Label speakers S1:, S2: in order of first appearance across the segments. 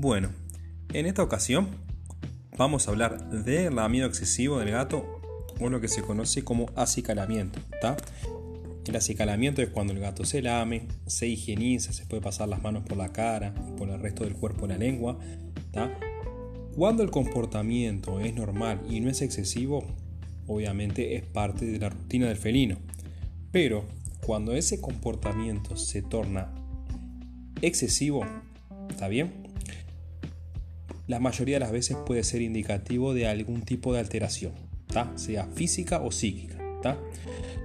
S1: Bueno, en esta ocasión vamos a hablar del lamido excesivo del gato o lo que se conoce como acicalamiento. El acicalamiento es cuando el gato se lame, se higieniza, se puede pasar las manos por la cara y por el resto del cuerpo en la lengua. Cuando el comportamiento es normal y no es excesivo, obviamente es parte de la rutina del felino. Pero cuando ese comportamiento se torna excesivo, ¿está bien? La mayoría de las veces puede ser indicativo de algún tipo de alteración, sea física o psíquica.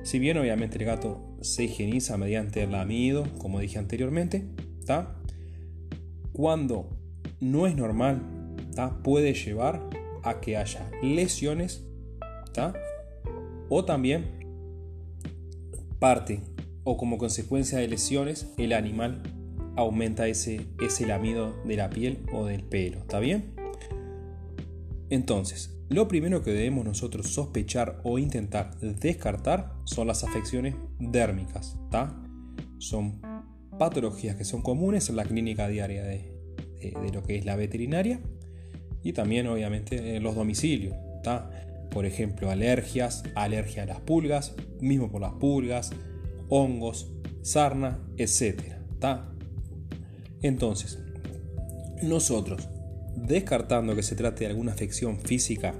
S1: Si bien obviamente el gato se higieniza mediante el lamido, como dije anteriormente, cuando no es normal, puede llevar a que haya lesiones o también parte o como consecuencia de lesiones el animal aumenta ese, ese lamido de la piel o del pelo, ¿está bien? Entonces, lo primero que debemos nosotros sospechar o intentar descartar son las afecciones dérmicas, ¿está? Son patologías que son comunes en la clínica diaria de, lo que es la veterinaria y también obviamente en los domicilios, ¿está? Por ejemplo, alergias, alergia a las pulgas, mismo por las pulgas, hongos, sarna, etc. ¿está? Entonces, nosotros, descartando que se trate de alguna afección física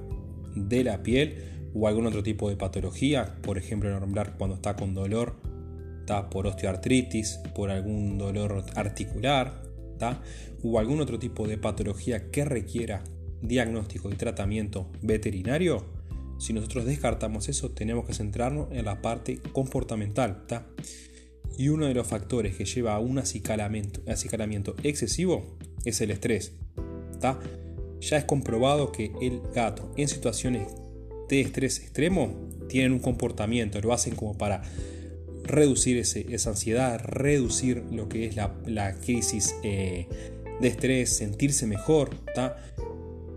S1: de la piel o algún otro tipo de patología, por ejemplo, nombrar cuando está con dolor, está por osteoartritis, por algún dolor articular, o algún otro tipo de patología que requiera diagnóstico y tratamiento veterinario, si nosotros descartamos eso, tenemos que centrarnos en la parte comportamental. Y uno de los factores que lleva a un acicalamiento, acicalamiento excesivo es el estrés. Ya es comprobado que el gato en situaciones de estrés extremo tienen un comportamiento, lo hacen como para reducir esa ansiedad, reducir lo que es la, crisis eh, de estrés, sentirse mejor,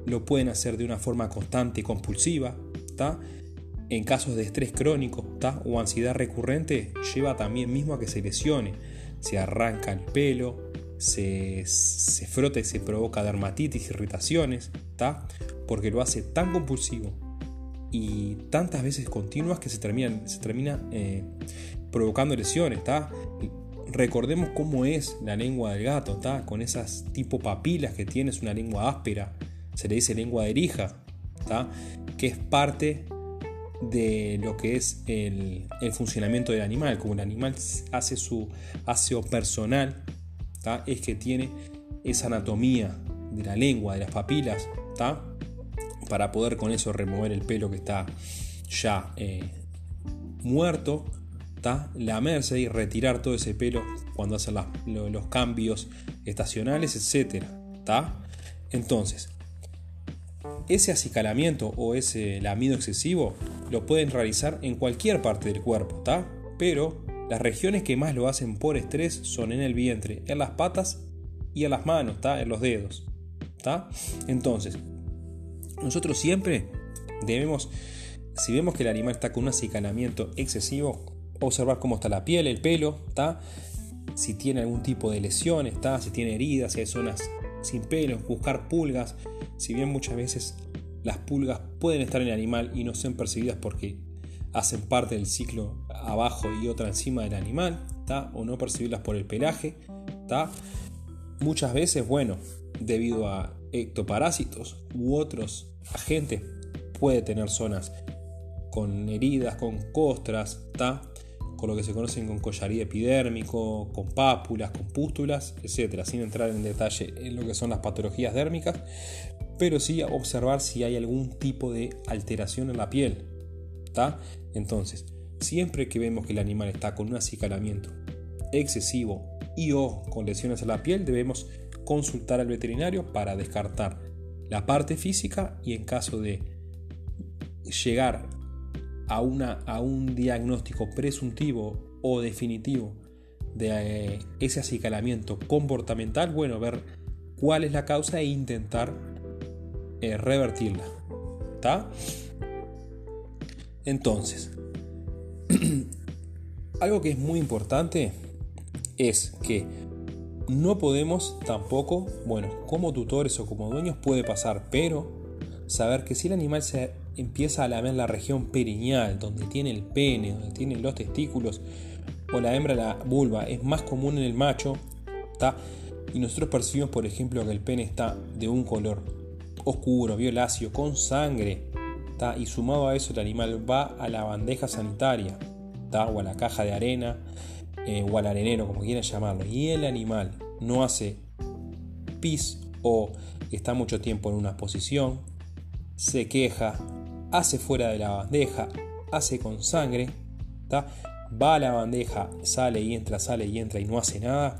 S1: lo pueden hacer de una forma constante y compulsiva. En casos de estrés crónico o ansiedad recurrente, lleva también mismo a que se lesione. Se arranca el pelo, se, frota y se provoca dermatitis, irritaciones, porque lo hace tan compulsivo y tantas veces continuas que se termina, se termina eh, provocando lesiones. Recordemos cómo es la lengua del gato, con esas tipo papilas que tiene, una lengua áspera, se le dice lengua de erija, que es parte de lo que es el, funcionamiento del animal. Como el animal hace su aseo personal, es que tiene esa anatomía de la lengua, de las papilas, para poder con eso remover el pelo que está ya eh, muerto, lamerse y retirar todo ese pelo cuando hacen los cambios estacionales, etc. Entonces, ese acicalamiento o ese lamido excesivo lo pueden realizar en cualquier parte del cuerpo, ¿está? Pero las regiones que más lo hacen por estrés son en el vientre, en las patas y en las manos, ¿está? En los dedos. Entonces, nosotros siempre debemos, si vemos que el animal está con un acicalamiento excesivo, observar cómo está la piel, el pelo, ¿está? Si tiene algún tipo de lesión, ¿está? Si tiene heridas, si hay zonas sin pelos, buscar pulgas, si bien muchas veces las pulgas pueden estar en el animal y no sean percibidas porque hacen parte del ciclo abajo y otra encima del animal, o no percibirlas por el pelaje. Muchas veces, bueno, debido a ectoparásitos u otros agentes, puede tener zonas con heridas, con costras, con lo que se conocen con collaría epidérmico, con pápulas, con pústulas, etcétera, sin entrar en detalle en lo que son las patologías dérmicas, pero sí observar si hay algún tipo de alteración en la piel. Entonces, siempre que vemos que el animal está con un acicalamiento excesivo y o con lesiones en la piel, debemos consultar al veterinario para descartar la parte física y en caso de llegar a, una, a un diagnóstico presuntivo o definitivo de eh, ese acicalamiento comportamental, bueno, ver cuál es la causa e intentar eh, revertirla. Entonces, algo que es muy importante es que no podemos tampoco, bueno, como tutores o como dueños puede pasar, pero saber que si el animal se empieza a lamer la región perineal, donde tiene el pene, donde tiene los testículos, o la hembra, la vulva, es más común en el macho, y nosotros percibimos, por ejemplo, que el pene está de un color oscuro, violáceo, con sangre, y sumado a eso el animal va a la bandeja sanitaria, ¿está? o a la caja de arena, eh, o al arenero, como quieran llamarlo, y el animal no hace pis o está mucho tiempo en una posición, se queja, hace fuera de la bandeja, hace con sangre, va a la bandeja, sale y entra, sale y entra y no hace nada,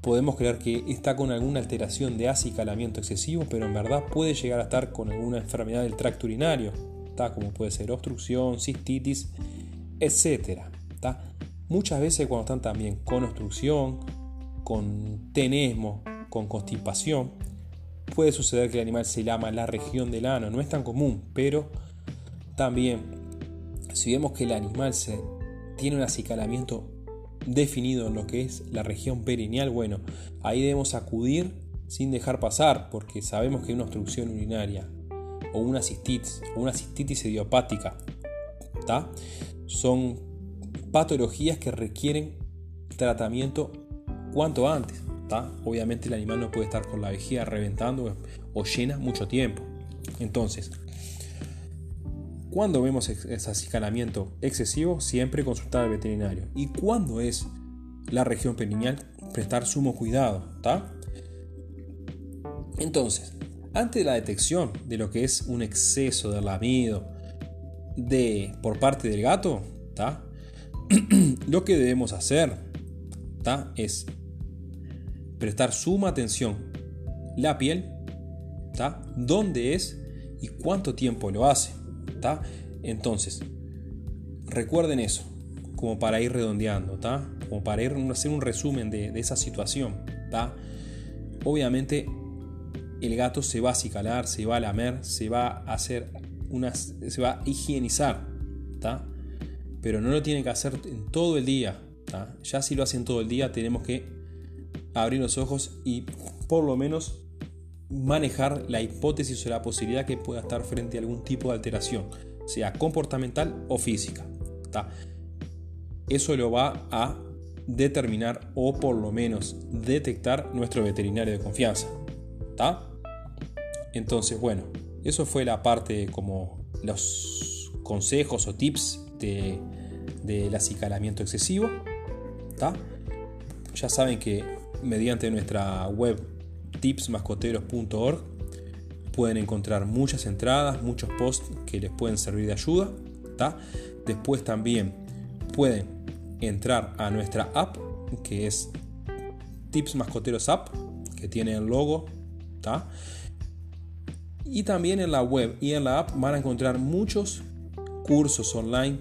S1: podemos creer que está con alguna alteración de acicalamiento excesivo, pero en verdad puede llegar a estar con alguna enfermedad del tracto urinario, como puede ser obstrucción, cistitis, etc. Muchas veces cuando están también con obstrucción, con tenesmo, con constipación, puede suceder que el animal se lama la región del ano. No es tan común, pero también si vemos que el animal se, tiene un acicalamiento definido en lo que es la región perineal, bueno, ahí debemos acudir sin dejar pasar, porque sabemos que una obstrucción urinaria o una cistitis o una cistitis idiopática son patologías que requieren tratamiento cuanto antes. Obviamente el animal no puede estar con la vejiga reventando o llena mucho tiempo. Entonces, cuando vemos ese acicalamiento excesivo, siempre consultar al veterinario. Y cuando es la región perineal, prestar sumo cuidado. Entonces, ante la detección de lo que es un exceso de lamido de, por parte del gato, lo que debemos hacer es prestar suma atención la piel, dónde es y cuánto tiempo lo hace. Entonces, recuerden eso, como para ir redondeando, como para ir hacer un resumen de, esa situación. Obviamente, el gato se va a acicalar, se va a lamer, se va a hacer se va a higienizar, pero no lo tiene que hacer en todo el día. Ya si lo hacen todo el día, tenemos que abrir los ojos y por lo menos manejar la hipótesis o la posibilidad que pueda estar frente a algún tipo de alteración, sea comportamental o física. Eso lo va a determinar o por lo menos detectar nuestro veterinario de confianza. Entonces, bueno, eso fue la parte como los consejos o tips de, del acicalamiento excesivo. Ya saben que mediante nuestra web tipsmascoteros.org pueden encontrar muchas entradas, muchos posts que les pueden servir de ayuda. Después también pueden entrar a nuestra app que es Tips Mascoteros App, que tiene el logo. Y también en la web y en la app van a encontrar muchos cursos online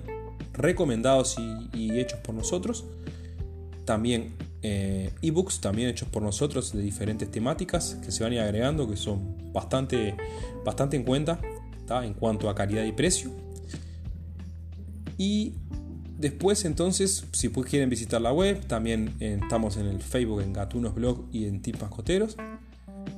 S1: recomendados y hechos por nosotros. También ebooks también hechos por nosotros de diferentes temáticas que se van a ir agregando que son bastante, bastante en cuenta en cuanto a calidad y precio. Y después entonces, si pues quieren visitar la web, también eh, estamos en el Facebook, en Gatunos Blog y en Tips Mascoteros.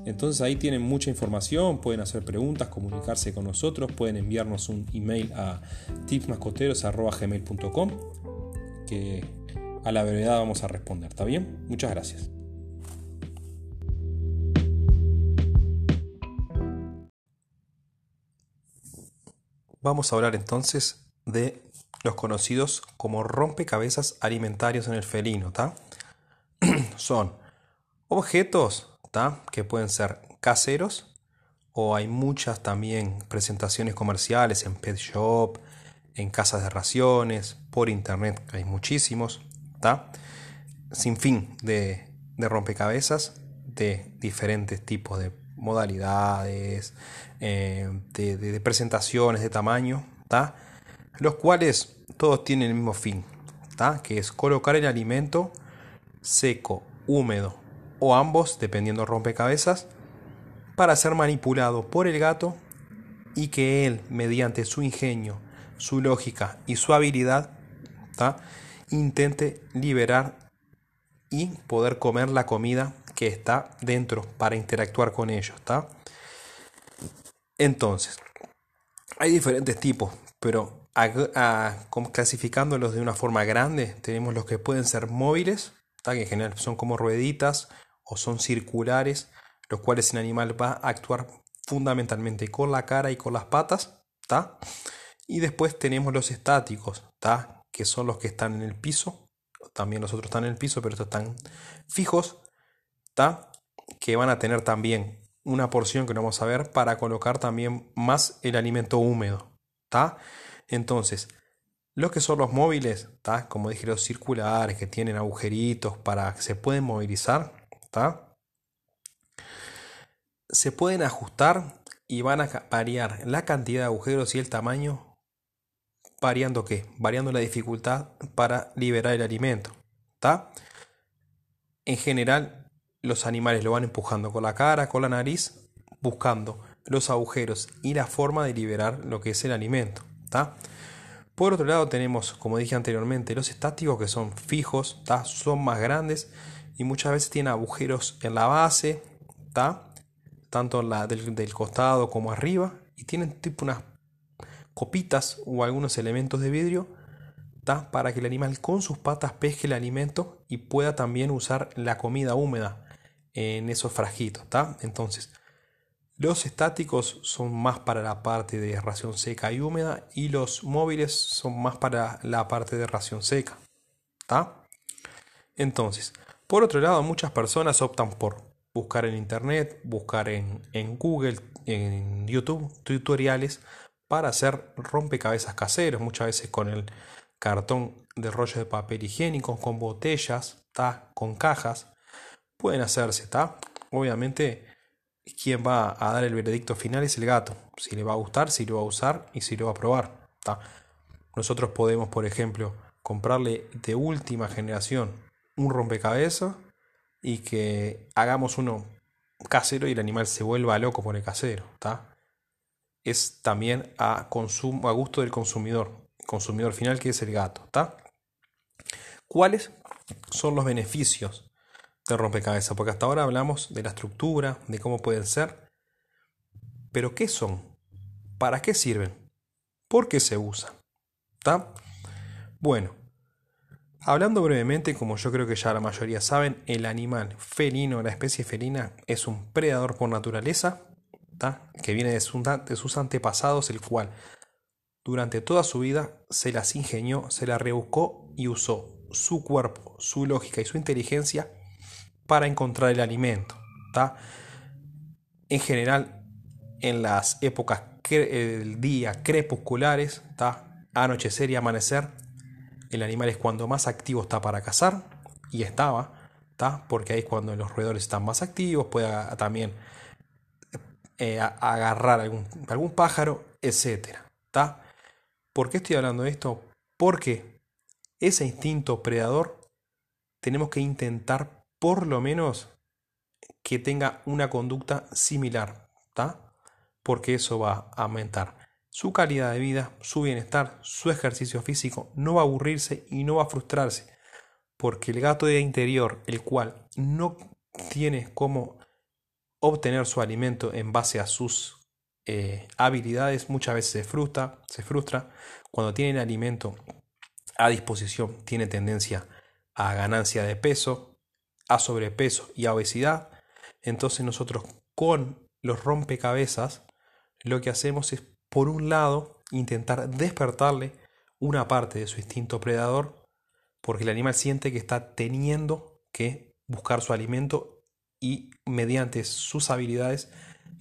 S1: Entonces ahí tienen mucha información, pueden hacer preguntas, comunicarse con nosotros, pueden enviarnos un email a tipsmascoteros.gmail.com que a la verdad vamos a responder. ¿Está bien? Muchas gracias. Vamos a hablar entonces de los conocidos como rompecabezas alimentarios en el felino. Son objetos que pueden ser caseros o hay muchas también presentaciones comerciales en pet shop, en casas de raciones, por internet, hay muchísimos sin fin de, rompecabezas de diferentes tipos de modalidades, eh, de, presentaciones, de tamaño, los cuales todos tienen el mismo fin, que es colocar el alimento seco, húmedo o ambos, dependiendo rompecabezas, para ser manipulado por el gato y que él, mediante su ingenio, su lógica y su habilidad, intente liberar y poder comer la comida que está dentro para interactuar con ellos, ¿está? Entonces, hay diferentes tipos, pero clasificándolos de una forma grande, tenemos los que pueden ser móviles, que en general son como rueditas o son circulares, los cuales el animal va a actuar fundamentalmente con la cara y con las patas, Y después tenemos los estáticos, que son los que están en el piso, también los otros están en el piso, pero estos están fijos, que van a tener también una porción que no vamos a ver para colocar también más el alimento húmedo. Entonces, los que son los móviles, como dije, los circulares que tienen agujeritos para que se pueden movilizar, se pueden ajustar y van a variar la cantidad de agujeros y el tamaño variando qué? Variando la dificultad para liberar el alimento. ¿Está? En general, los animales lo van empujando con la cara, con la nariz, buscando los agujeros y la forma de liberar lo que es el alimento. ¿está? Por otro lado tenemos, como dije anteriormente, los estáticos que son fijos, ¿está? son más grandes y muchas veces tienen agujeros en la base, ¿está? tanto la del, del, costado como arriba, y tienen tipo unas copitas o algunos elementos de vidrio para que el animal con sus patas pesque el alimento y pueda también usar la comida húmeda en esos frasquitos. Entonces, los estáticos son más para la parte de ración seca y húmeda y los móviles son más para la parte de ración seca. Entonces, por otro lado, muchas personas optan por buscar en internet, buscar en, en Google, en YouTube, tutoriales para hacer rompecabezas caseros, muchas veces con el cartón de rollo de papel higiénico, con botellas, con cajas. Pueden hacerse, ¿está? Obviamente, quien va a dar el veredicto final es el gato. Si le va a gustar, si lo va a usar y si lo va a probar. Nosotros podemos, por ejemplo, comprarle de última generación un rompecabezas y que hagamos uno casero y el animal se vuelva loco por el casero. ¿está? Es también a, consumo, a gusto del consumidor, consumidor final que es el gato. ¿Cuáles son los beneficios de rompecabezas? Porque hasta ahora hablamos de la estructura, de cómo pueden ser, pero ¿qué son? ¿Para qué sirven? ¿Por qué se usan? Bueno, hablando brevemente, como yo creo que ya la mayoría saben, el animal felino, la especie felina, es un predador por naturaleza que viene de, sus antepasados, el cual durante toda su vida se las ingenió, se las rebuscó y usó su cuerpo, su lógica y su inteligencia para encontrar el alimento. En general, en las épocas del día crepusculares, anochecer y amanecer, el animal es cuando más activo está para cazar, y estaba, porque ahí es cuando los roedores están más activos, puede también eh, agarrar algún, algún pájaro, etc. ¿Por qué estoy hablando de esto? Porque ese instinto predador tenemos que intentar por lo menos que tenga una conducta similar, porque eso va a aumentar su calidad de vida, su bienestar, su ejercicio físico, no va a aburrirse y no va a frustrarse, porque el gato de interior, el cual no tiene como obtener su alimento en base a sus eh, habilidades, muchas veces se frustra, se frustra. Cuando tiene el alimento a disposición, tiene tendencia a ganancia de peso, a sobrepeso y a obesidad. Entonces nosotros con los rompecabezas lo que hacemos es, por un lado, intentar despertarle una parte de su instinto predador, porque el animal siente que está teniendo que buscar su alimento y mediante sus habilidades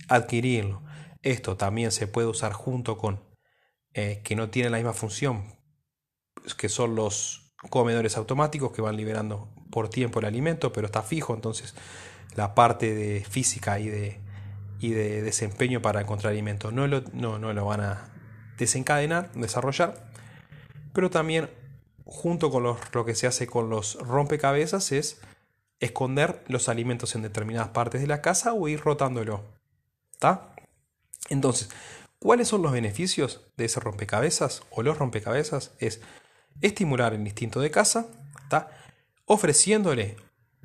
S1: adquirirlo. Esto también se puede usar junto con eh, que no tienen la misma función, que son los comedores automáticos que van liberando por tiempo el alimento, pero está fijo, entonces la parte de física y de, y de desempeño para encontrar alimento no lo, no, no lo van a desencadenar, desarrollar, pero también junto con los, lo que se hace con los rompecabezas es esconder los alimentos en determinadas partes de la casa o ir rotándolo. ¿Está? Entonces, ¿cuáles son los beneficios de ese rompecabezas o los rompecabezas? Es estimular el instinto de caza, ¿está? ofreciéndole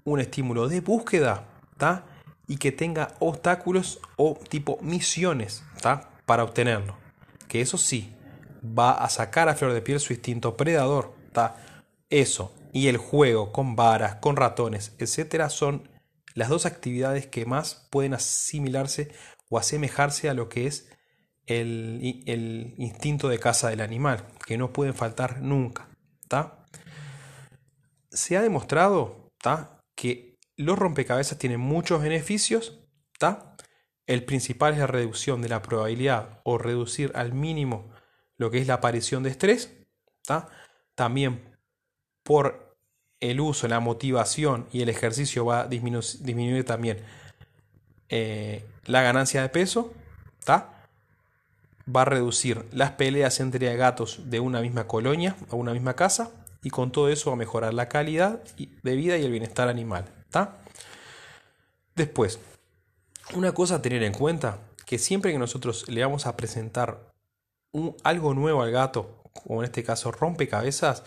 S1: un estímulo de búsqueda, ¿tá? Y que tenga obstáculos o tipo misiones, ¿tá? Para obtenerlo. Que eso sí, va a sacar a flor de piel su instinto predador, ¿tá? Eso y el juego con varas, con ratones, etcétera, son las dos actividades que más pueden asimilarse o asemejarse a lo que es el, el instinto de caza del animal, que no pueden faltar nunca. ¿tá? Se ha demostrado ¿tá? que los rompecabezas tienen muchos beneficios. ¿tá? El principal es la reducción de la probabilidad o reducir al mínimo lo que es la aparición de estrés. ¿tá? También por el uso, la motivación y el ejercicio va a disminuir, también eh, la ganancia de peso, va a reducir las peleas entre gatos de una misma colonia o una misma casa y con todo eso va a mejorar la calidad de vida y el bienestar animal. Después, una cosa a tener en cuenta, que siempre que nosotros le vamos a presentar algo nuevo al gato, como en este caso rompecabezas,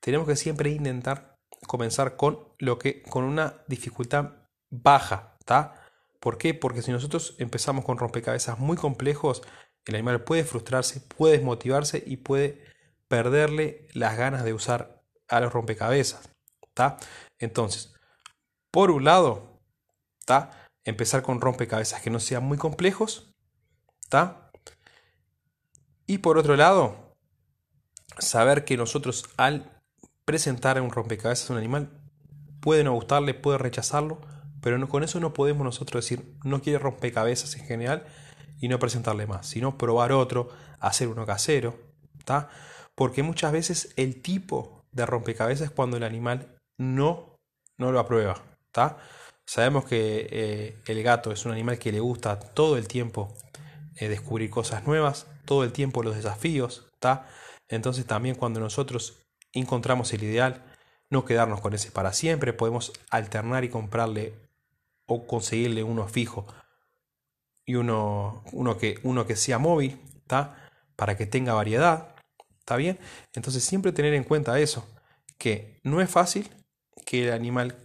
S1: tenemos que siempre intentar comenzar con lo que con una dificultad baja, ¿está? ¿Por qué? Porque si nosotros empezamos con rompecabezas muy complejos, el animal puede frustrarse, puede desmotivarse y puede perderle las ganas de usar a los rompecabezas, ¿está? Entonces, por un lado, ¿está? Empezar con rompecabezas que no sean muy complejos, ¿está? Y por otro lado, saber que nosotros al presentar un rompecabezas a un animal puede no gustarle, puede rechazarlo, pero con eso no podemos nosotros decir no quiere rompecabezas en general y no presentarle más, sino probar otro, hacer uno casero, ¿está? Porque muchas veces el tipo de rompecabezas es cuando el animal no, no lo aprueba, ¿está? Sabemos que eh, el gato es un animal que le gusta todo el tiempo eh, descubrir cosas nuevas, todo el tiempo los desafíos, ¿está? Entonces también cuando nosotros encontramos el ideal, no quedarnos con ese para siempre, podemos alternar y comprarle o conseguirle uno fijo y uno, uno, que, uno que sea móvil, ¿está? Para que tenga variedad, ¿está bien? Entonces siempre tener en cuenta eso, que no es fácil que el animal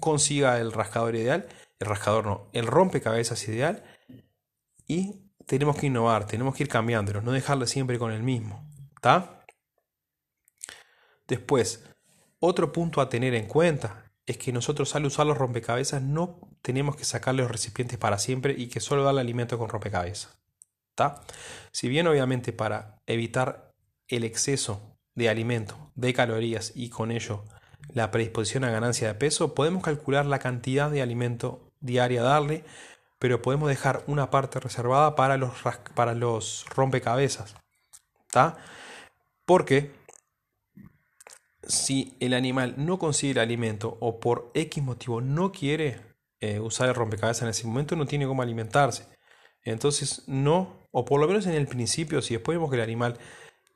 S1: consiga el rascador ideal, el rascador no, el rompecabezas ideal y tenemos que innovar, tenemos que ir cambiándolo, no dejarle siempre con el mismo, ¿está? Después, otro punto a tener en cuenta es que nosotros al usar los rompecabezas no tenemos que sacarle los recipientes para siempre y que solo darle alimento con rompecabezas. Si bien obviamente para evitar el exceso de alimento, de calorías y con ello la predisposición a ganancia de peso, podemos calcular la cantidad de alimento diaria darle, pero podemos dejar una parte reservada para los, para los rompecabezas. ¿Está? Porque si el animal no consigue el alimento o por X motivo no quiere eh, usar el rompecabezas en ese momento, no tiene cómo alimentarse. Entonces no, o por lo menos en el principio, si después vemos que el animal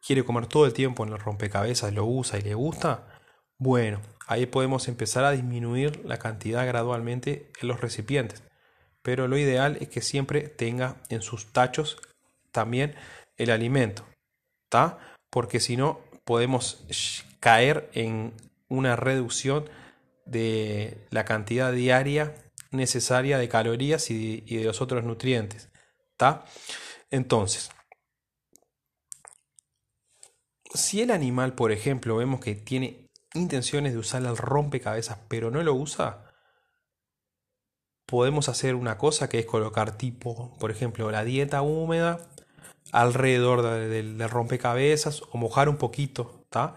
S1: quiere comer todo el tiempo en el rompecabezas, lo usa y le gusta, bueno, ahí podemos empezar a disminuir la cantidad gradualmente en los recipientes. Pero lo ideal es que siempre tenga en sus tachos también el alimento, ¿está? Porque si no, podemos caer en una reducción de la cantidad diaria necesaria de calorías y de, los otros nutrientes. Entonces, si el animal, por ejemplo, vemos que tiene intenciones de usar el rompecabezas, pero no lo usa, podemos hacer una cosa que es colocar tipo, por ejemplo, la dieta húmeda alrededor del, rompecabezas o mojar un poquito, ¿está?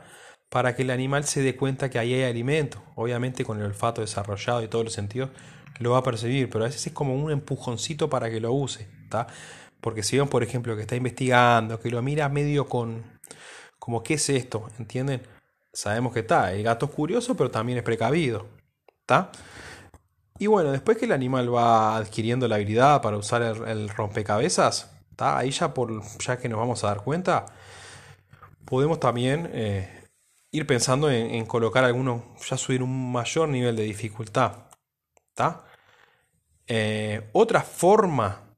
S1: Para que el animal se dé cuenta que ahí hay alimento. Obviamente con el olfato desarrollado y todos los sentidos lo va a percibir, pero a veces es como un empujoncito para que lo use, ¿está? Porque si ven, por ejemplo, que está investigando, que lo mira medio con como qué es esto, ¿entienden? Sabemos que está, el gato es curioso, pero también es precavido, ¿está? Y bueno, después que el animal va adquiriendo la habilidad para usar el, rompecabezas, ¿está? Ahí ya por ya que nos vamos a dar cuenta, podemos también eh, ir pensando en, colocar alguno, ya subir un mayor nivel de dificultad. Eh, otra forma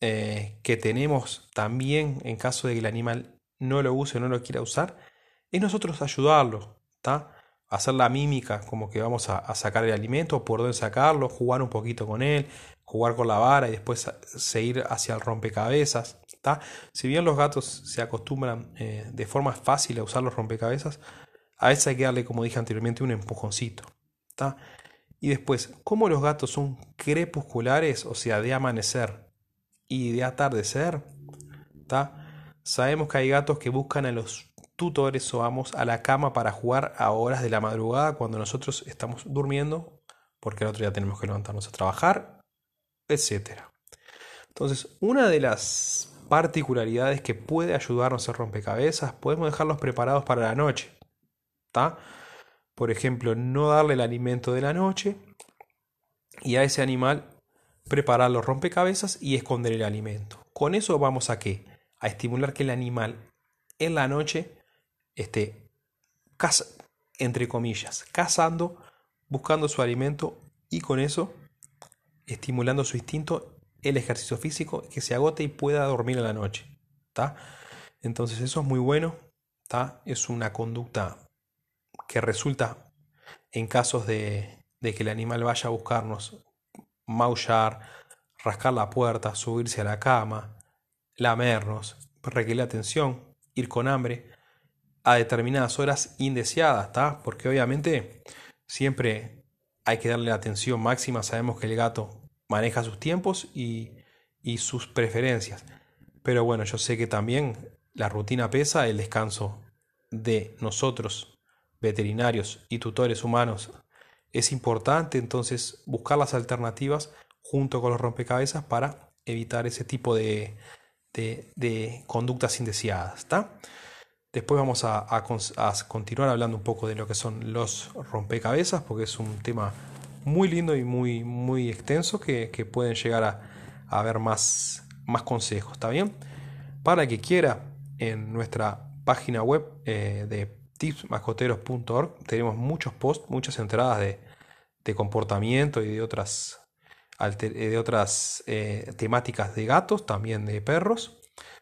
S1: eh, que tenemos también en caso de que el animal no lo use o no lo quiera usar, es nosotros ayudarlo. hacer la mímica como que vamos a, sacar el alimento, por dónde sacarlo, jugar un poquito con él, jugar con la vara y después seguir hacia el rompecabezas. Si bien los gatos se acostumbran eh, de forma fácil a usar los rompecabezas, a veces hay que darle, como dije anteriormente, un empujoncito. Y después, como los gatos son crepusculares, o sea, de amanecer y de atardecer, sabemos que hay gatos que buscan a los tutores o amos a la cama para jugar a horas de la madrugada cuando nosotros estamos durmiendo, porque el otro día tenemos que levantarnos a trabajar, etc. Entonces, una de las particularidades que puede ayudarnos a rompecabezas, podemos dejarlos preparados para la noche. Por ejemplo, no darle el alimento de la noche y a ese animal preparar los rompecabezas y esconder el alimento. Con eso vamos a qué? A estimular que el animal en la noche esté, entre comillas, cazando, buscando su alimento y con eso estimulando su instinto, el ejercicio físico, que se agote y pueda dormir en la noche. Entonces eso es muy bueno. Es una conducta que resulta en casos de, de que el animal vaya a buscarnos, maullar, rascar la puerta, subirse a la cama, lamernos, requerir atención, ir con hambre a determinadas horas indeseadas, ¿está? Porque obviamente siempre hay que darle atención máxima, sabemos que el gato maneja sus tiempos y, y sus preferencias. Pero bueno, yo sé que también la rutina pesa, el descanso de nosotros, veterinarios y tutores humanos, es importante, entonces buscar las alternativas junto con los rompecabezas para evitar ese tipo de, de, conductas indeseadas. Después vamos a, continuar hablando un poco de lo que son los rompecabezas, porque es un tema muy lindo y muy, muy extenso que, pueden llegar a, a ver más, más consejos. ¿Está bien? Para que quiera, en nuestra página web eh, de tipsmascoteros.org tenemos muchos posts, muchas entradas de, de comportamiento y de otras de otras eh, temáticas de gatos, también de perros.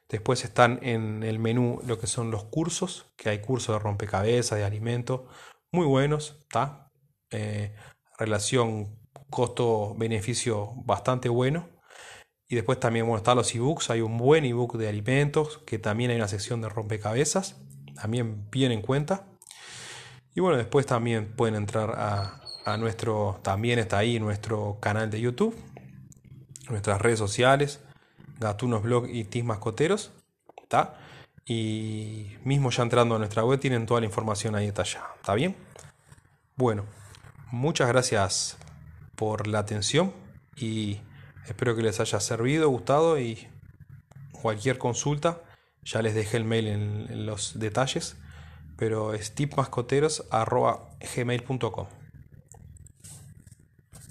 S1: Después están en el menú lo que son los cursos, que hay cursos de rompecabezas, de alimento, muy buenos, ¿está? Eh, relación costo-beneficio bastante bueno. Y después también bueno, están los ebooks, hay un buen ebook de alimentos, que también hay una sección de rompecabezas, también bien en cuenta. Y bueno, después también pueden entrar a, a nuestro, también está ahí nuestro canal de YouTube, nuestras redes sociales, Gatunos Blog y Tis Mascoteros, ¿está? Y mismo ya entrando a nuestra web tienen toda la información ahí detallada, ¿está bien? Bueno, muchas gracias por la atención y espero que les haya servido, gustado y cualquier consulta, ya les dejé el mail en, los detalles, pero es tipmascoteros.gmail.com